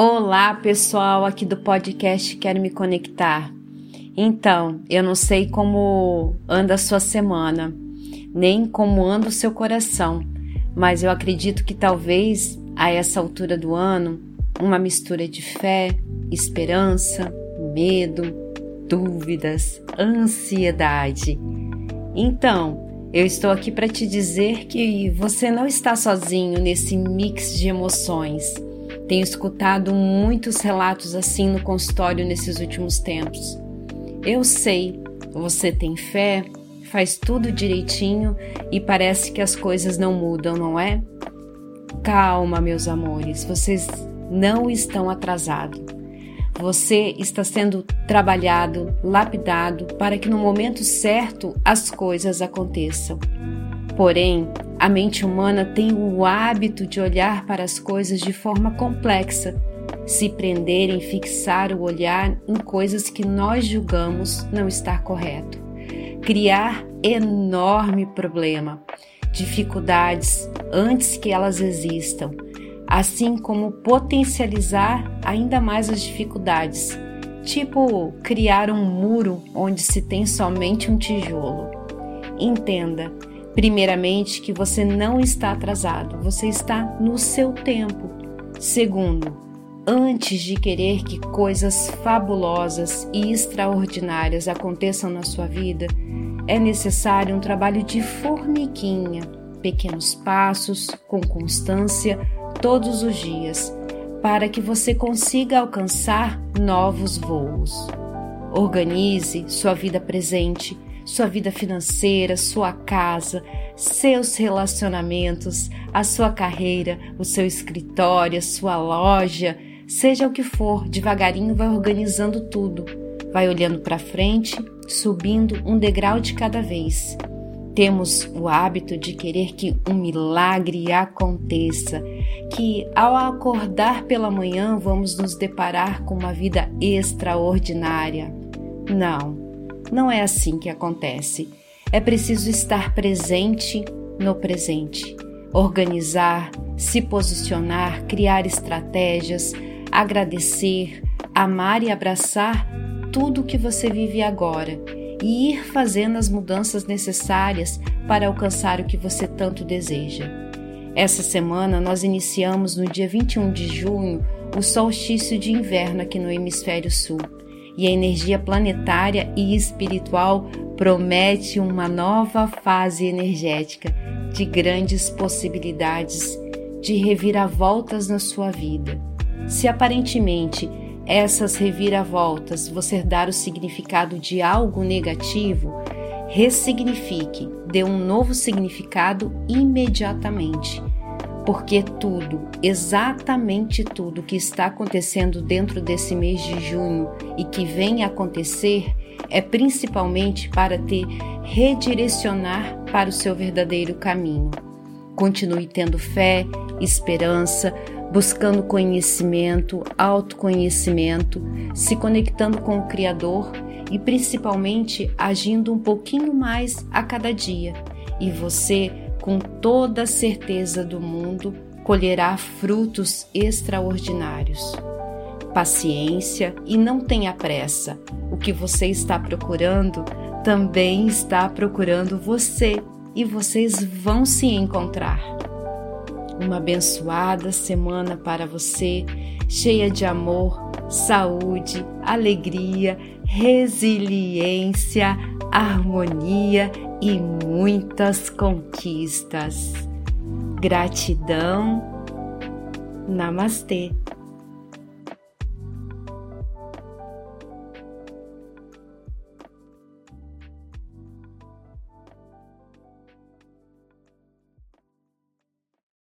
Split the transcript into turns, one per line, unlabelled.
Olá, pessoal aqui do podcast Quero Me Conectar. Então, eu não sei como anda a sua semana, nem como anda o seu coração, mas eu acredito que talvez a essa altura do ano, uma mistura de fé, esperança, medo, dúvidas, ansiedade. Então, eu estou aqui para te dizer que você não está sozinho nesse mix de emoções. Tenho escutado muitos relatos assim no consultório nesses últimos tempos. Eu sei, você tem fé, faz tudo direitinho e parece que as coisas não mudam, não é? Calma, meus amores, vocês não estão atrasados. Você está sendo trabalhado, lapidado para que no momento certo as coisas aconteçam. Porém, a mente humana tem o hábito de olhar para as coisas de forma complexa, se prender em fixar o olhar em coisas que nós julgamos não estar correto. Criar enorme problema, dificuldades antes que elas existam assim como potencializar ainda mais as dificuldades, tipo criar um muro onde se tem somente um tijolo. Entenda, primeiramente, que você não está atrasado, você está no seu tempo. Segundo, antes de querer que coisas fabulosas e extraordinárias aconteçam na sua vida, é necessário um trabalho de formiguinha, pequenos passos, com constância todos os dias para que você consiga alcançar novos voos. Organize sua vida presente, sua vida financeira, sua casa, seus relacionamentos, a sua carreira, o seu escritório, a sua loja, seja o que for, devagarinho vai organizando tudo. Vai olhando para frente, subindo um degrau de cada vez. Temos o hábito de querer que um milagre aconteça, que ao acordar pela manhã vamos nos deparar com uma vida extraordinária. Não, não é assim que acontece. É preciso estar presente no presente, organizar, se posicionar, criar estratégias, agradecer, amar e abraçar tudo o que você vive agora e ir fazendo as mudanças necessárias para alcançar o que você tanto deseja. Essa semana nós iniciamos no dia 21 de junho o solstício de inverno aqui no hemisfério sul e a energia planetária e espiritual promete uma nova fase energética de grandes possibilidades de reviravoltas na sua vida. Se aparentemente essas reviravoltas você dar o significado de algo negativo, ressignifique, dê um novo significado imediatamente. Porque tudo, exatamente tudo que está acontecendo dentro desse mês de junho e que vem acontecer é principalmente para te redirecionar para o seu verdadeiro caminho. Continue tendo fé, esperança, buscando conhecimento, autoconhecimento, se conectando com o Criador e principalmente agindo um pouquinho mais a cada dia. E você, com toda a certeza do mundo, colherá frutos extraordinários. Paciência e não tenha pressa. O que você está procurando também está procurando você e vocês vão se encontrar. Uma abençoada semana para você, cheia de amor, saúde, alegria, resiliência, harmonia e muitas conquistas. Gratidão. Namastê.